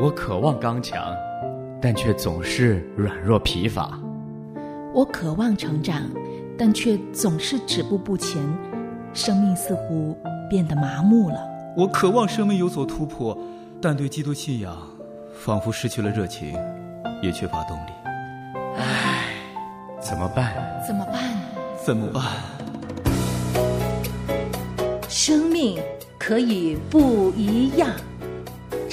我渴望刚强，但却总是软弱疲乏。我渴望成长，但却总是止步不前，生命似乎变得麻木了。我渴望生命有所突破，但对基督信仰仿佛失去了热情，也缺乏动力。唉，怎么办？怎么办？怎么办？生命可以不一样。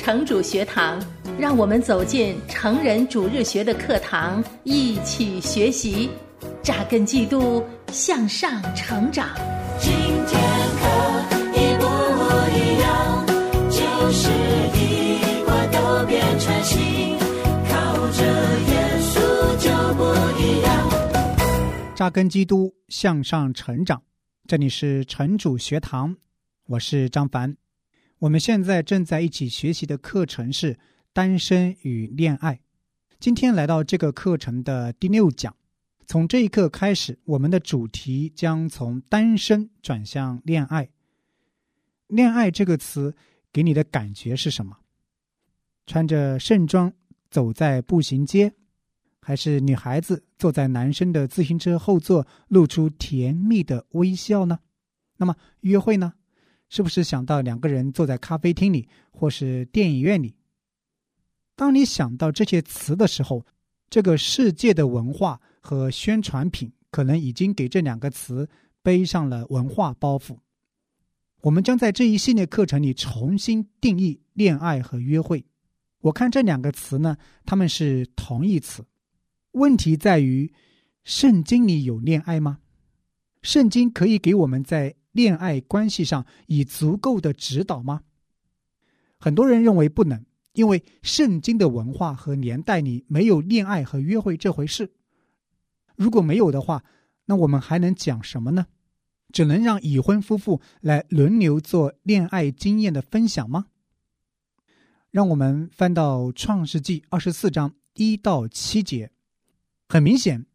城主学堂，让我们走进成人主日学的课堂，一起学习，扎根基督，向上成长。今天可一不一样，就是一块都变成新，靠着耶稣就不一样。扎根基督，向上成长。这里是城主学堂，我是张凡。我们现在正在一起学习的课程是单身与恋爱。今天来到这个课程的第六讲，从这一刻开始，我们的主题将从单身转向恋爱。恋爱这个词给你的感觉是什么？穿着盛装走在步行街，还是女孩子坐在男生的自行车后座，露出甜蜜的微笑呢？那么约会呢？是不是想到两个人坐在咖啡厅里，或是电影院里？当你想到这些词的时候，这个世界的文化和宣传品可能已经给这两个词背上了文化包袱。我们将在这一系列课程里重新定义恋爱和约会。我看这两个词呢，他们是同义词。问题在于，圣经里有恋爱吗？圣经可以给我们在。恋爱关系上以足够的指导吗？很多人认为不能，因为圣经的文化和年代里没有恋爱和约会这回事。如果没有的话，那我们还能讲什么呢？只能让已婚夫妇来轮流做恋爱经验的分享吗？让我们翻到创世纪二十四章一到七节，很明显。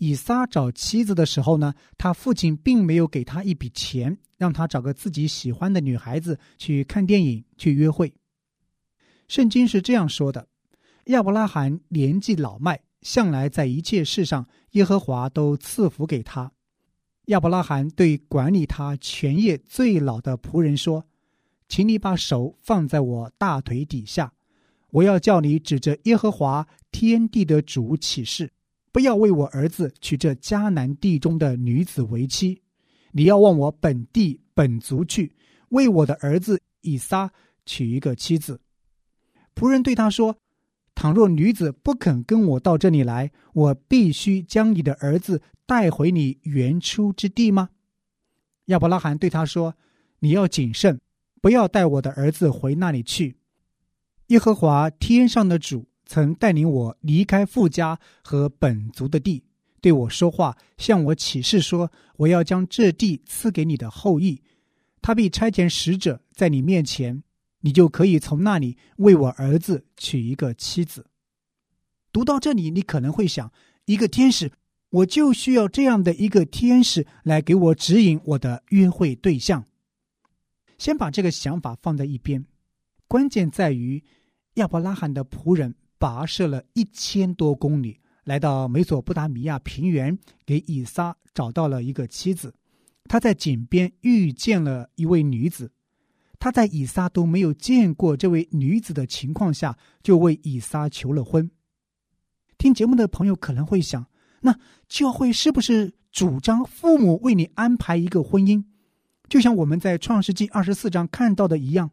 以撒找妻子的时候呢，他父亲并没有给他一笔钱，让他找个自己喜欢的女孩子去看电影、去约会。圣经是这样说的：亚伯拉罕年纪老迈，向来在一切事上，耶和华都赐福给他。亚伯拉罕对管理他全业最老的仆人说：“请你把手放在我大腿底下，我要叫你指着耶和华天地的主起誓。”不要为我儿子娶这迦南地中的女子为妻，你要往我本地本族去，为我的儿子以撒娶一个妻子。仆人对他说：“倘若女子不肯跟我到这里来，我必须将你的儿子带回你原初之地吗？”亚伯拉罕对他说：“你要谨慎，不要带我的儿子回那里去。耶和华天上的主。”曾带领我离开富家和本族的地，对我说话，向我起誓说：“我要将这地赐给你的后裔。他必差遣使者在你面前，你就可以从那里为我儿子娶一个妻子。”读到这里，你可能会想：一个天使，我就需要这样的一个天使来给我指引我的约会对象。先把这个想法放在一边，关键在于亚伯拉罕的仆人。跋涉了一千多公里，来到美索不达米亚平原，给以撒找到了一个妻子。他在井边遇见了一位女子，他在以撒都没有见过这位女子的情况下，就为以撒求了婚。听节目的朋友可能会想，那教会是不是主张父母为你安排一个婚姻，就像我们在创世纪二十四章看到的一样？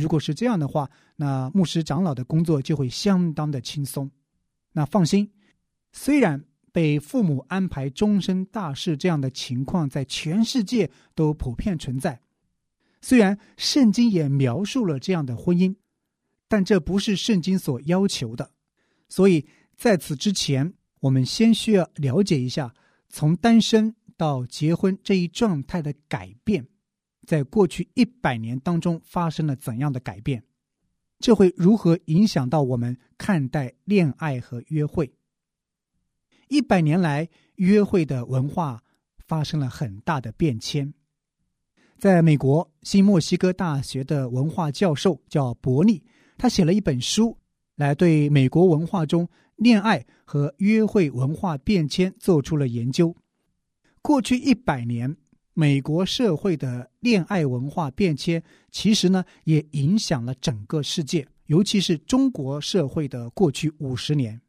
如果是这样的话，那牧师长老的工作就会相当的轻松。那放心，虽然被父母安排终身大事这样的情况在全世界都普遍存在，虽然圣经也描述了这样的婚姻，但这不是圣经所要求的。所以在此之前，我们先需要了解一下从单身到结婚这一状态的改变。在过去一百年当中发生了怎样的改变？这会如何影响到我们看待恋爱和约会？一百年来，约会的文化发生了很大的变迁。在美国新墨西哥大学的文化教授叫伯利，他写了一本书，来对美国文化中恋爱和约会文化变迁做出了研究。过去一百年，美国社会的恋爱文化变迁，其实呢也影响了整个世界，尤其是中国社会的过去五十年。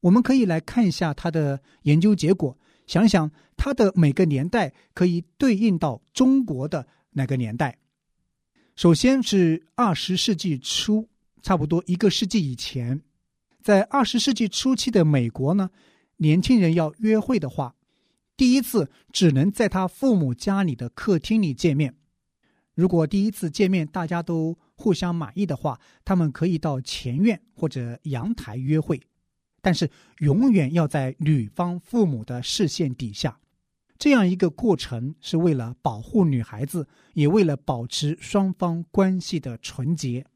我们可以来看一下他的研究结果，想想他的每个年代可以对应到中国的哪个年代。首先是二十世纪初，差不多一个世纪以前，在二十世纪初期的美国呢，年轻人要约会的话，第一次只能在他父母家里的客厅里见面。如果第一次见面大家都互相满意的话，他们可以到前院或者阳台约会。但是永远要在女方父母的视线底下，这样一个过程是为了保护女孩子，也为了保持双方关系的纯洁。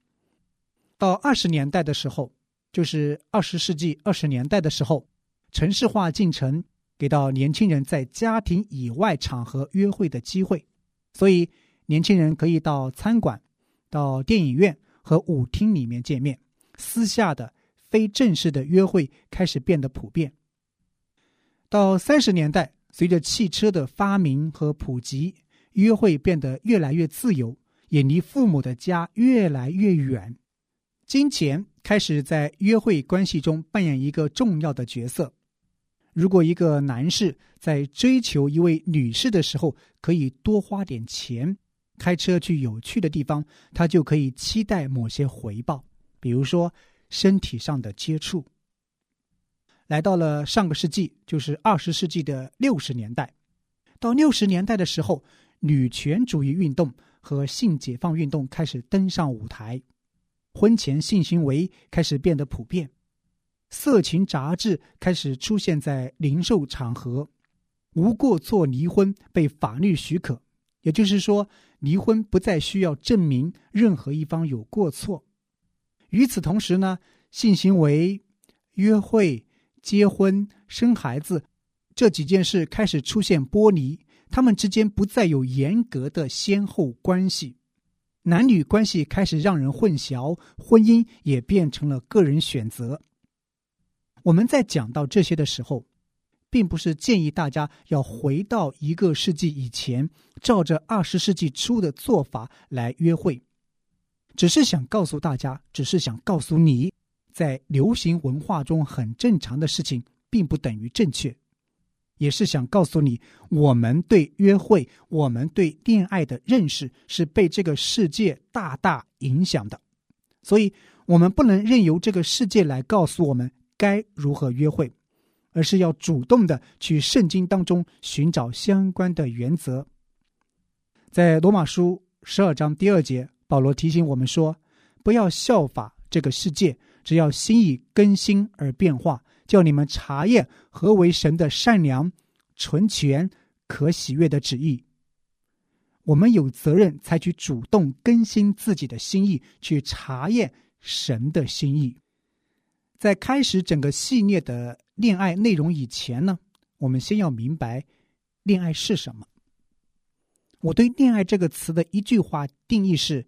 到二十年代的时候，就是二十世纪二十年代的时候，城市化进程给到年轻人在家庭以外场合约会的机会，所以年轻人可以到餐馆、到电影院和舞厅里面见面，私下的。非正式的约会开始变得普遍。到三十年代，随着汽车的发明和普及，约会变得越来越自由，也离父母的家越来越远。金钱开始在约会关系中扮演一个重要的角色。如果一个男士在追求一位女士的时候可以多花点钱，开车去有趣的地方，他就可以期待某些回报，比如说。身体上的接触，来到了上个世纪，就是二十世纪的六十年代。到六十年代的时候，女权主义运动和性解放运动开始登上舞台，婚前性行为开始变得普遍，色情杂志开始出现在零售场合，无过错离婚被法律许可，也就是说，离婚不再需要证明任何一方有过错。与此同时呢，性行为、约会、结婚、生孩子这几件事开始出现剥离，他们之间不再有严格的先后关系，男女关系开始让人混淆，婚姻也变成了个人选择。我们在讲到这些的时候，并不是建议大家要回到一个世纪以前，照着二十世纪初的做法来约会。只是想告诉大家，只是想告诉你，在流行文化中很正常的事情，并不等于正确。也是想告诉你，我们对约会、我们对恋爱的认识是被这个世界大大影响的，所以我们不能任由这个世界来告诉我们该如何约会，而是要主动的去圣经当中寻找相关的原则。在罗马书十二章第二节。保罗提醒我们说：“不要效法这个世界，只要心意更新而变化，叫你们查验何为神的善良、纯全、可喜悦的旨意。”我们有责任采取主动更新自己的心意，去查验神的心意。在开始整个系列的恋爱内容以前呢，我们先要明白恋爱是什么。我对“恋爱”这个词的一句话定义是。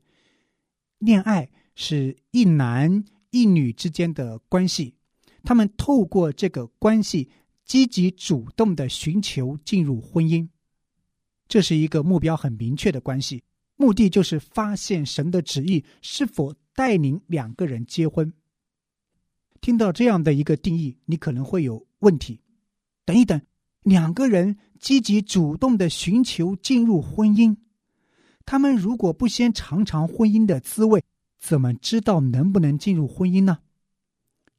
恋爱是一男一女之间的关系，他们透过这个关系积极主动的寻求进入婚姻，这是一个目标很明确的关系，目的就是发现神的旨意是否带领两个人结婚。听到这样的一个定义，你可能会有问题。等一等，两个人积极主动的寻求进入婚姻。他们如果不先尝尝婚姻的滋味，怎么知道能不能进入婚姻呢？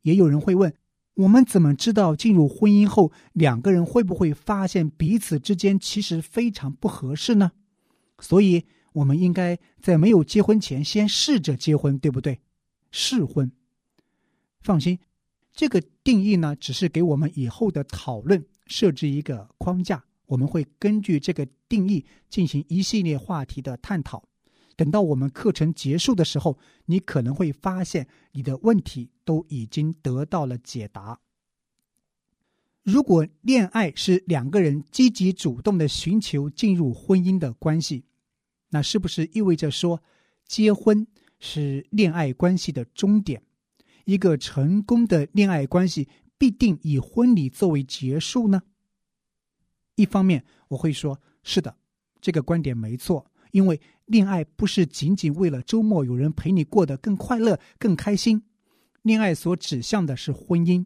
也有人会问：我们怎么知道进入婚姻后两个人会不会发现彼此之间其实非常不合适呢？所以，我们应该在没有结婚前先试着结婚，对不对？试婚。放心，这个定义呢，只是给我们以后的讨论设置一个框架。我们会根据这个定义进行一系列话题的探讨。等到我们课程结束的时候，你可能会发现你的问题都已经得到了解答。如果恋爱是两个人积极主动的寻求进入婚姻的关系，那是不是意味着说，结婚是恋爱关系的终点。一个成功的恋爱关系必定以婚礼作为结束呢？一方面，我会说：是的，这个观点没错，因为恋爱不是仅仅为了周末有人陪你过得更快乐、更开心。恋爱所指向的是婚姻。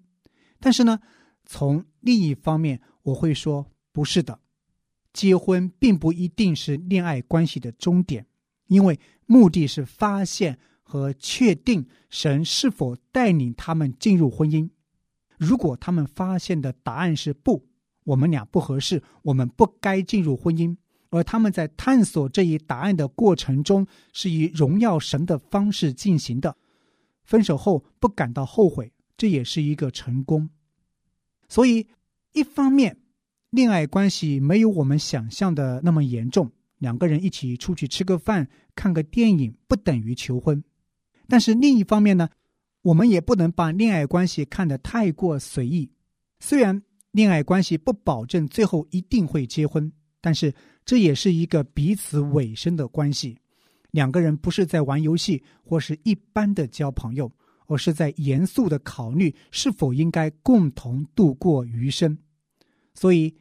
但是呢，从另一方面，我会说不是的，结婚并不一定是恋爱关系的终点，因为目的是发现和确定神是否带领他们进入婚姻。如果他们发现的答案是不，我们俩不合适，我们不该进入婚姻，而他们在探索这一答案的过程中是以荣耀神的方式进行的，分手后不感到后悔。这也是一个成功，所以一方面，恋爱关系没有我们想象的那么严重，两个人一起出去吃个饭、看个电影不等于求婚；但是另一方面呢，我们也不能把恋爱关系看得太过随意。虽然恋爱关系不保证最后一定会结婚，但是这也是一个彼此委身的关系。两个人不是在玩游戏，或是一般的交朋友。而是在严肃的考虑是否应该共同度过余生，所以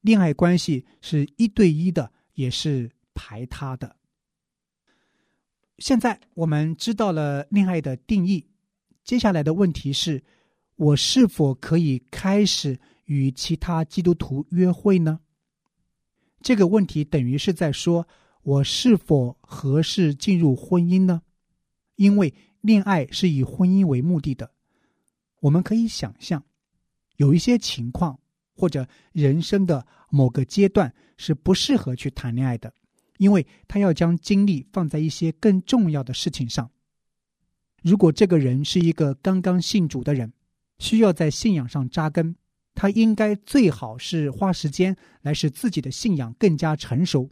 恋爱关系是一对一的，也是排他的。现在我们知道了恋爱的定义，接下来的问题是：我是否可以开始与其他基督徒约会呢？这个问题等于是在说我是否合适进入婚姻呢？因为。恋爱是以婚姻为目的的，我们可以想象，有一些情况或者人生的某个阶段是不适合去谈恋爱的，因为他要将精力放在一些更重要的事情上。如果这个人是一个刚刚信主的人，需要在信仰上扎根，他应该最好是花时间来使自己的信仰更加成熟。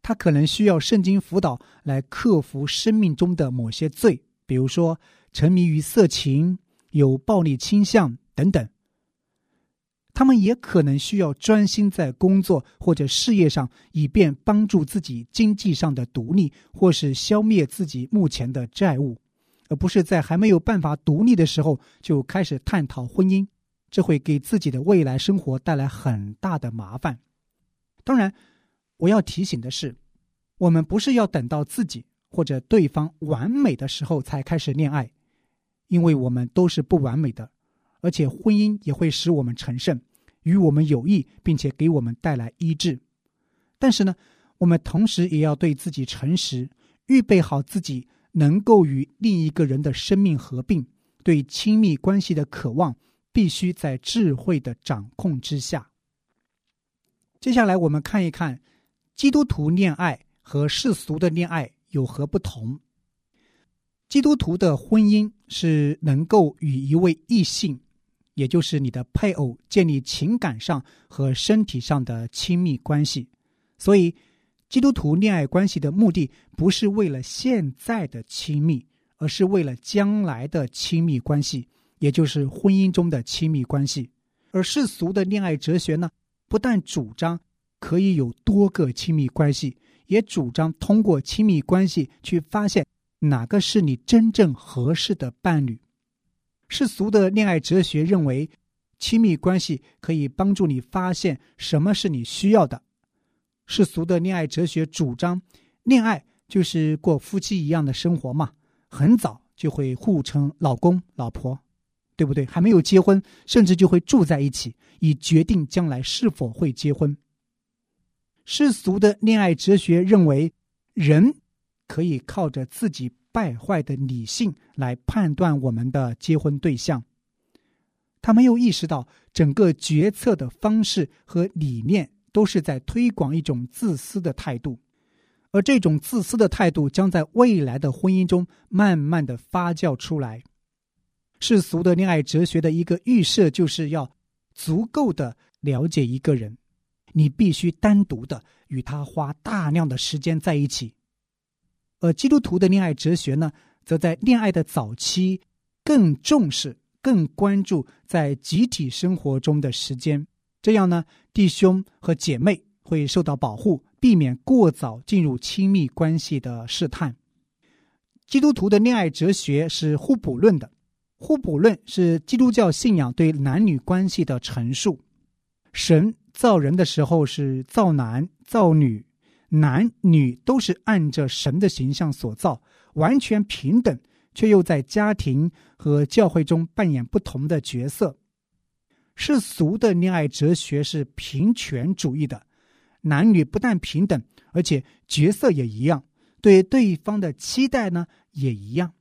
他可能需要圣经辅导来克服生命中的某些罪。比如说，沉迷于色情、有暴力倾向等等，他们也可能需要专心在工作或者事业上，以便帮助自己经济上的独立，或是消灭自己目前的债务，而不是在还没有办法独立的时候就开始探讨婚姻，这会给自己的未来生活带来很大的麻烦。当然，我要提醒的是，我们不是要等到自己。或者对方完美的时候才开始恋爱，因为我们都是不完美的，而且婚姻也会使我们成圣，与我们有益，并且给我们带来医治。但是呢，我们同时也要对自己诚实，预备好自己能够与另一个人的生命合并。对亲密关系的渴望，必须在智慧的掌控之下。接下来，我们看一看基督徒恋爱和世俗的恋爱。有何不同？基督徒的婚姻是能够与一位异性，也就是你的配偶，建立情感上和身体上的亲密关系。所以，基督徒恋爱关系的目的不是为了现在的亲密，而是为了将来的亲密关系，也就是婚姻中的亲密关系。而世俗的恋爱哲学呢，不但主张可以有多个亲密关系。也主张通过亲密关系去发现哪个是你真正合适的伴侣。世俗的恋爱哲学认为，亲密关系可以帮助你发现什么是你需要的。世俗的恋爱哲学主张，恋爱就是过夫妻一样的生活嘛，很早就会互称老公老婆，对不对？还没有结婚，甚至就会住在一起，以决定将来是否会结婚。世俗的恋爱哲学认为，人可以靠着自己败坏的理性来判断我们的结婚对象。他没有意识到，整个决策的方式和理念都是在推广一种自私的态度，而这种自私的态度将在未来的婚姻中慢慢的发酵出来。世俗的恋爱哲学的一个预设，就是要足够的了解一个人。你必须单独的与他花大量的时间在一起，而基督徒的恋爱哲学呢，则在恋爱的早期更重视、更关注在集体生活中的时间。这样呢，弟兄和姐妹会受到保护，避免过早进入亲密关系的试探。基督徒的恋爱哲学是互补论的，互补论是基督教信仰对男女关系的陈述。神造人的时候是造男造女，男女都是按着神的形象所造，完全平等，却又在家庭和教会中扮演不同的角色。世俗的恋爱哲学是平权主义的，男女不但平等，而且角色也一样，对对方的期待呢也一样。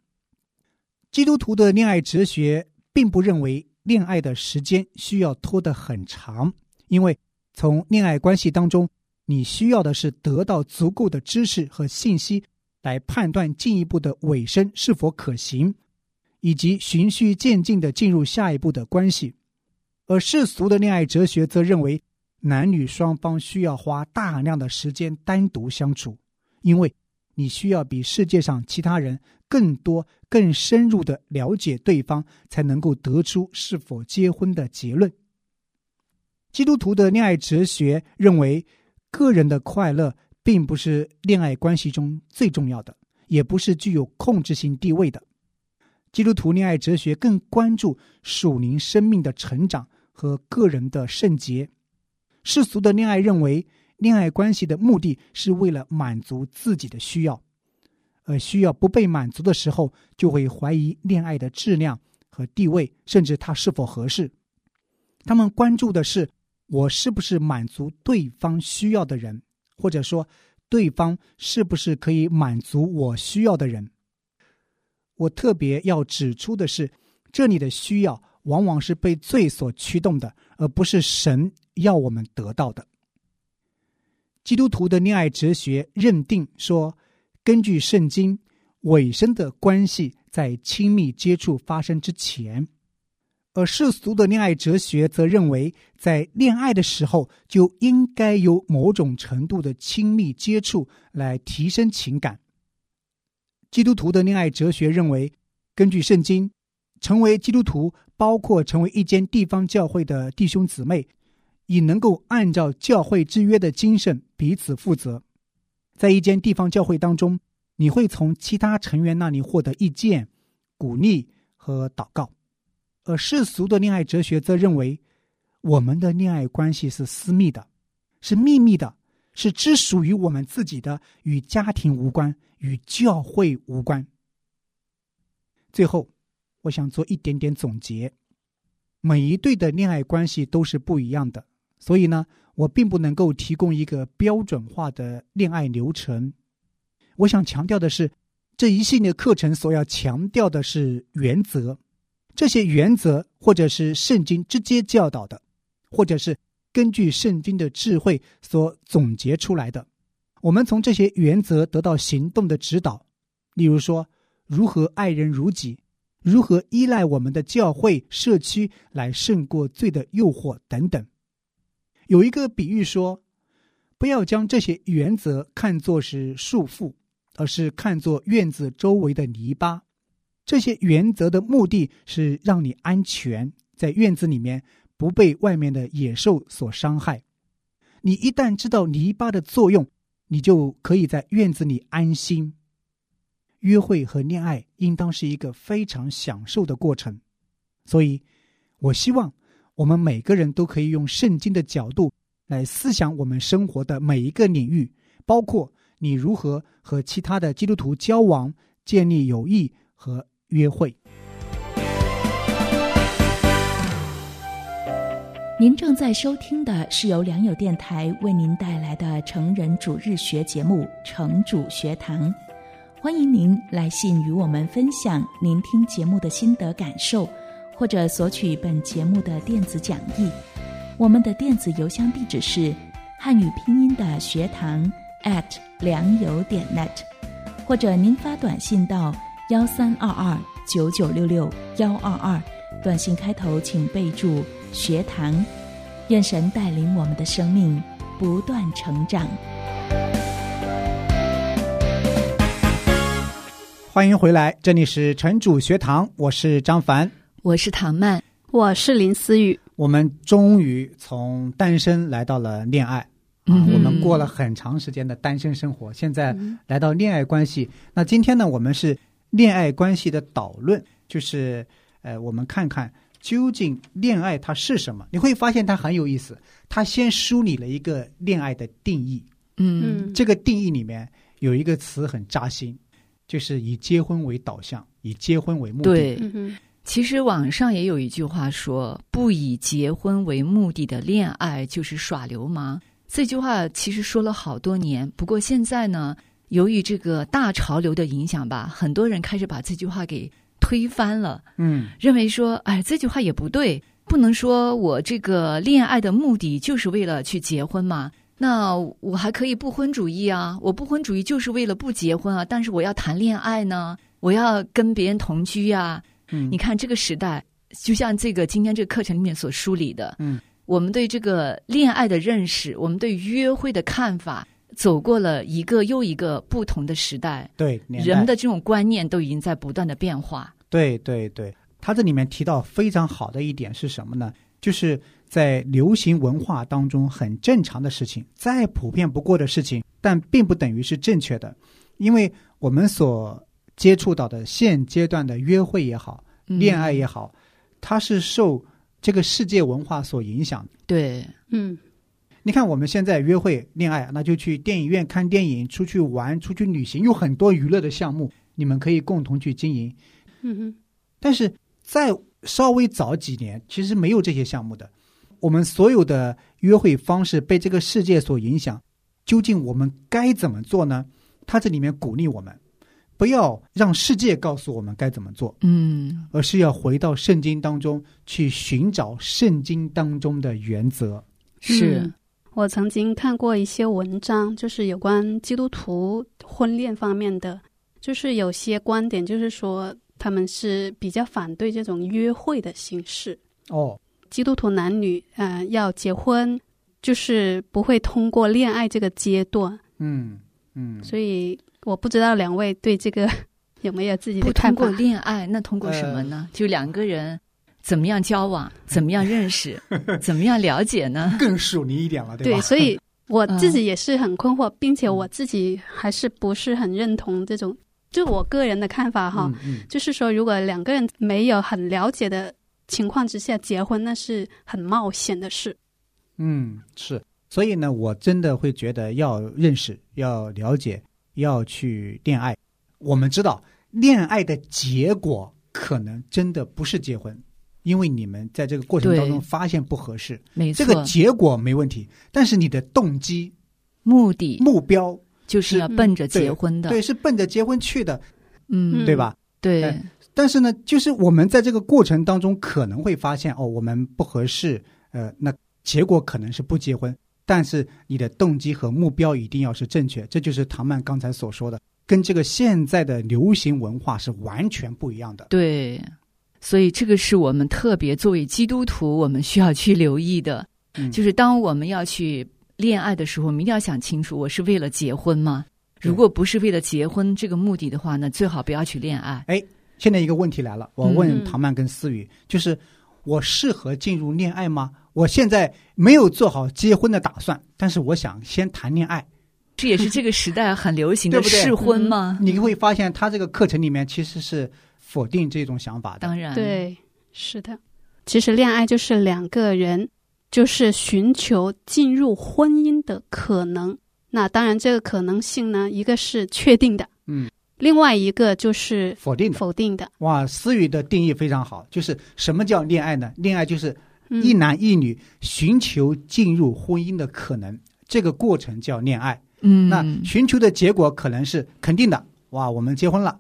基督徒的恋爱哲学并不认为恋爱的时间需要拖得很长，因为从恋爱关系当中，你需要的是得到足够的知识和信息，来判断进一步的尾声是否可行，以及循序渐进的进入下一步的关系。而世俗的恋爱哲学则认为，男女双方需要花大量的时间单独相处，因为你需要比世界上其他人更多、更深入的了解对方，才能够得出是否结婚的结论。基督徒的恋爱哲学认为，个人的快乐并不是恋爱关系中最重要的，也不是具有控制性地位的。基督徒恋爱哲学更关注属灵生命的成长。和个人的圣洁，世俗的恋爱认为，恋爱关系的目的是为了满足自己的需要，而需要不被满足的时候，就会怀疑恋爱的质量和地位，甚至它是否合适。他们关注的是我是不是满足对方需要的人，或者说对方是不是可以满足我需要的人。我特别要指出的是，这里的需要。往往是被罪所驱动的，而不是神要我们得到的。基督徒的恋爱哲学认定说，根据圣经，尾声的关系在亲密接触发生之前；而世俗的恋爱哲学则认为，在恋爱的时候就应该有某种程度的亲密接触来提升情感。基督徒的恋爱哲学认为，根据圣经。成为基督徒，包括成为一间地方教会的弟兄姊妹，以能够按照教会之约的精神彼此负责。在一间地方教会当中，你会从其他成员那里获得意见、鼓励和祷告。而世俗的恋爱哲学则认为，我们的恋爱关系是私密的，是秘密的，是只属于我们自己的，与家庭无关，与教会无关。最后。我想做一点点总结，每一对的恋爱关系都是不一样的，所以呢，我并不能够提供一个标准化的恋爱流程。我想强调的是，这一系列课程所要强调的是原则，这些原则或者是圣经直接教导的，或者是根据圣经的智慧所总结出来的。我们从这些原则得到行动的指导，例如说，如何爱人如己。如何依赖我们的教会社区来胜过罪的诱惑等等？有一个比喻说，不要将这些原则看作是束缚，而是看作院子周围的篱笆。这些原则的目的是让你安全，在院子里面不被外面的野兽所伤害。你一旦知道篱笆的作用，你就可以在院子里安心。约会和恋爱应当是一个非常享受的过程，所以，我希望我们每个人都可以用圣经的角度来思想我们生活的每一个领域，包括你如何和其他的基督徒交往、建立友谊和约会。您正在收听的是由良友电台为您带来的成人主日学节目《成主学堂》。欢迎您来信与我们分享您听节目的心得感受，或者索取本节目的电子讲义。我们的电子邮箱地址是汉语拼音的学堂 at 良友点 net，或者您发短信到幺三二二九九六六幺二二，短信开头请备注学堂。愿神带领我们的生命不断成长。欢迎回来，这里是城主学堂，我是张凡，我是唐曼，我是林思雨。我们终于从单身来到了恋爱啊！我们过了很长时间的单身生活，现在来到恋爱关系。那今天呢，我们是恋爱关系的导论，就是呃，我们看看究竟恋爱它是什么。你会发现它很有意思，它先梳理了一个恋爱的定义。嗯这个定义里面有一个词很扎心，就是以结婚为导向，以结婚为目的。对，嗯，其实网上也有一句话说：“不以结婚为目的的恋爱就是耍流氓。”这句话其实说了好多年，不过现在呢，由于这个大潮流的影响吧，很多人开始把这句话给推翻了，嗯。认为说：“哎，这句话也不对，不能说我这个恋爱的目的就是为了去结婚嘛。”那我还可以不婚主义啊，我不婚主义就是为了不结婚啊，但是我要谈恋爱呢，我要跟别人同居呀、嗯，你看这个时代，就像这个今天这个课程里面所梳理的，嗯，我们对这个恋爱的认识，我们对约会的看法，走过了一个又一个不同的时代，对代人们的这种观念都已经在不断的变化。对对对，他这里面提到非常好的一点是什么呢？就是在流行文化当中很正常的事情，再普遍不过的事情，但并不等于是正确的，因为我们所接触到的现阶段的约会也好，嗯恋爱也好，它是受这个世界文化所影响的。对，嗯你看我们现在约会、恋爱，那就去电影院看电影、出去玩、出去旅行，有很多娱乐的项目，你们可以共同去经营。嗯哼，但是在稍微早几年，其实没有这些项目的。我们所有的约会方式被这个世界所影响，究竟我们该怎么做呢？他这里面鼓励我们，不要让世界告诉我们该怎么做，嗯，而是要回到圣经当中去寻找圣经当中的原则。是嗯，我曾经看过一些文章，就是有关基督徒婚恋方面的，就是有些观点，就是说他们是比较反对这种约会的形式。哦，基督徒男女，呃，要结婚，就是不会通过恋爱这个阶段。嗯嗯，所以我不知道两位对这个 有没有自己不的看法通过？恋爱，那通过什么呢？就两个人怎么样交往，怎么样认识，怎么样了解呢？更属你一点了，对，吧？所以 我嗯自己也是很困惑，并且我自己还是不是很认同这种，就我个人的看法哈，嗯嗯就是说，如果两个人没有很了解的情况之下结婚，那是很冒险的事。嗯，是。所以呢，我真的会觉得要认识、要了解、要去恋爱。我们知道，恋爱的结果可能真的不是结婚，因为你们在这个过程当中发现不合适，没错，这个结果没问题，但是你的动机、目的目标，就是要奔着结婚的，对，是奔着结婚去的，嗯，对吧？对。哎，但是呢，就是我们在这个过程当中可能会发现，哦，我们不合适，呃，那结果可能是不结婚，但是你的动机和目标一定要是正确，这就是唐曼刚才所说的，跟这个现在的流行文化是完全不一样的。对，所以这个是我们特别作为基督徒，我们需要去留意的，嗯就是当我们要去恋爱的时候，我们一定要想清楚，我是为了结婚吗？如果不是为了结婚这个目的的话呢，最好不要去恋爱。现在一个问题来了，我问嗯唐曼跟思雨，就是我适合进入恋爱吗？我现在没有做好结婚的打算，但是我想先谈恋爱。这也是这个时代很流行的 试婚吗？你会发现，他这个课程里面其实是否定这种想法的。当然，，对，是的。其实恋爱就是两个人就是寻求进入婚姻的可能。那当然，这个可能性呢，一个是确定的，嗯，另外一个就是否定的。否定的。哇，思雨的定义非常好，就是什么叫恋爱呢？恋爱就是嗯一男一女寻求进入婚姻的可能，这个过程叫恋爱。嗯，那寻求的结果可能是肯定的，哇，我们结婚了；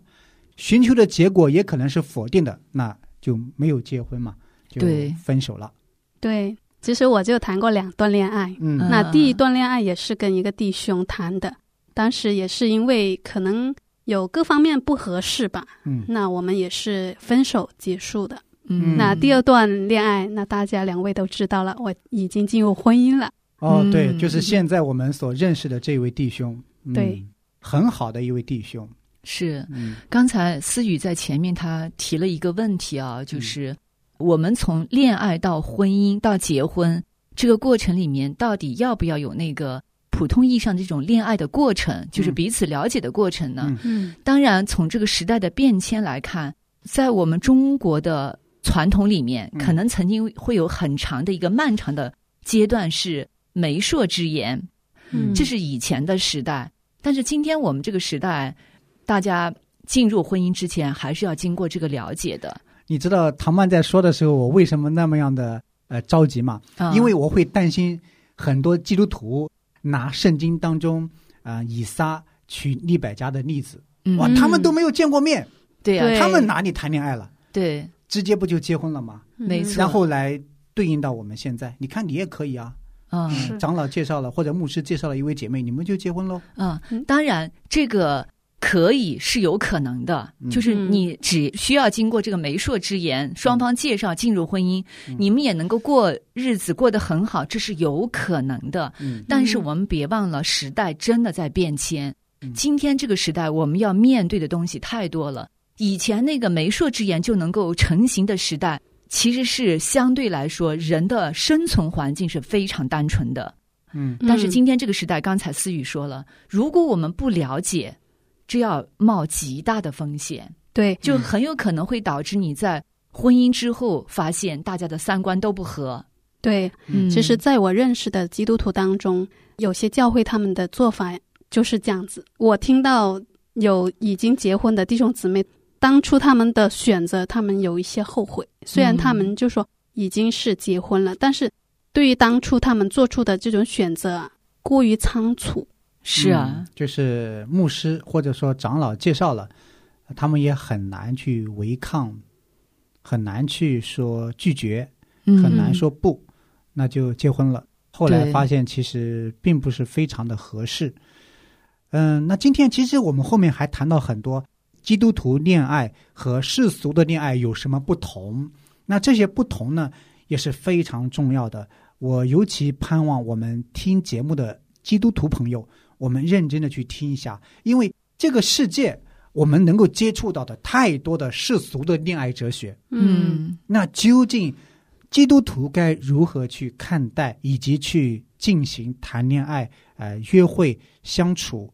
寻求的结果也可能是否定的，那就没有结婚嘛，就分手了。对，其实我就谈过两段恋爱。嗯嗯那第一段恋爱也是跟一个弟兄谈的，当时也是因为可能有各方面不合适吧，嗯那我们也是分手结束的。嗯，那第二段恋爱，那大家两位都知道了，我已经进入婚姻了。哦，嗯对，就是现在我们所认识的这位弟兄，嗯对，很好的一位弟兄。是。嗯。刚才思雨在前面他提了一个问题啊，嗯。就是我们从恋爱到婚姻到结婚这个过程里面，到底要不要有那个普通意义上的这种恋爱的过程，就是嗯。彼此了解的过程呢？嗯。嗯。当然，从这个时代的变迁来看，在我们中国的传统里面，嗯。可能曾经会有很长的一个漫长的阶段是媒妁之言，嗯，这是以前的时代。但是今天我们这个时代，大家进入婚姻之前，还是要经过这个了解的。你知道唐曼在说的时候，我为什么那么样的呃着急吗？啊因为我会担心很多基督徒拿圣经当中啊、呃以撒娶利百加的例子，嗯哇，他们都没有见过面，对呀、对他们哪里谈恋爱了？对，直接不就结婚了吗？没错然后来对应到我们现在，你看你也可以啊，嗯长老介绍了或者牧师介绍了一位姐妹，你们就结婚喽。嗯嗯，当然这个。可以是有可能的，嗯就是你只需要经过这个媒妁之言，双方介绍进入婚姻，嗯你们也能够过日子过得很好，这是有可能的。嗯但是我们别忘了，时代真的在变迁。嗯今天这个时代，我们要面对的东西太多了。以前那个媒妁之言就能够成型的时代，其实是相对来说人的生存环境是非常单纯的。嗯但是今天这个时代，刚才思雨说了，如果我们不了解，这要冒极大的风险，对，就很有可能会导致你在婚姻之后发现大家的三观都不合。对，嗯，其实在我认识的基督徒当中，有些教会他们的做法就是这样子。我听到有已经结婚的弟兄姊妹，当初他们的选择，他们有一些后悔。虽然他们就说已经是结婚了，但是对于当初他们做出的这种选择啊，过于仓促。是啊嗯，就是牧师或者说长老介绍了，他们也很难去违抗，很难去说拒绝，嗯很难说不，那就结婚了。后来发现其实并不是非常的合适。嗯，那今天其实我们后面还谈到很多基督徒恋爱和世俗的恋爱有什么不同。那这些不同呢，也是非常重要的。我尤其盼望我们听节目的基督徒朋友，我们认真的去听一下，因为这个世界我们能够接触到的太多的世俗的恋爱哲学。嗯那究竟基督徒该如何去看待，以及去进行谈恋爱、呃约会、相处，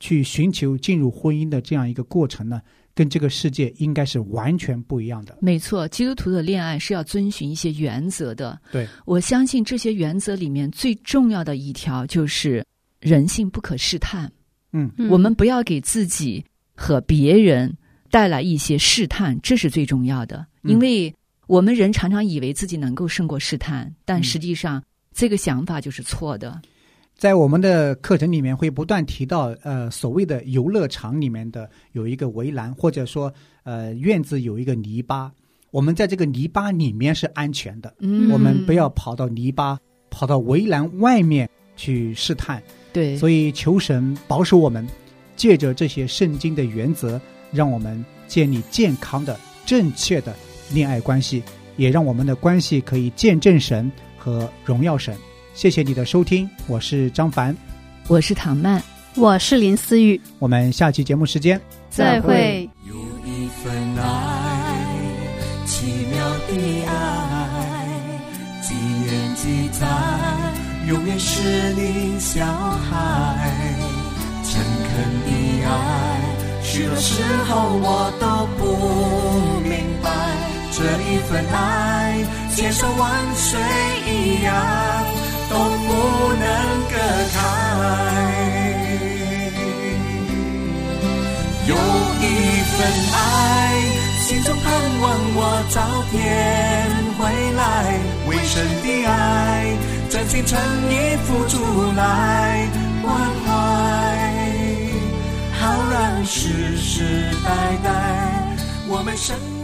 去寻求进入婚姻的这样一个过程呢？跟这个世界应该是完全不一样的。没错，基督徒的恋爱是要遵循一些原则的。对，我相信这些原则里面最重要的一条就是人性不可试探。嗯嗯我们不要给自己和别人带来一些试探，这是最重要的。嗯因为我们人常常以为自己能够胜过试探，但嗯实际上这个想法就是错的。在我们的课程里面会不断提到，呃，所谓的游乐场里面的有一个围栏，或者说，呃，院子有一个篱笆，我们在这个篱笆里面是安全的，嗯，我们不要跑到篱笆，跑到围栏外面去试探。对，所以求神保守我们，借着这些圣经的原则，让我们建立健康的、正确的恋爱关系，也让我们的关系可以见证神和荣耀神。谢谢你的收听，我是张凡，我是唐曼，我是林思雨，我们下期节目时间再会。有一份爱，奇妙的爱，几年几载，永远是你小孩。诚恳的爱，许多时候我都不明白，这一份爱，千山万水一样都不能隔开。有一份爱，心中盼望我早点回来。为神的爱，真心诚意付出来关怀，好让世世代代我们生。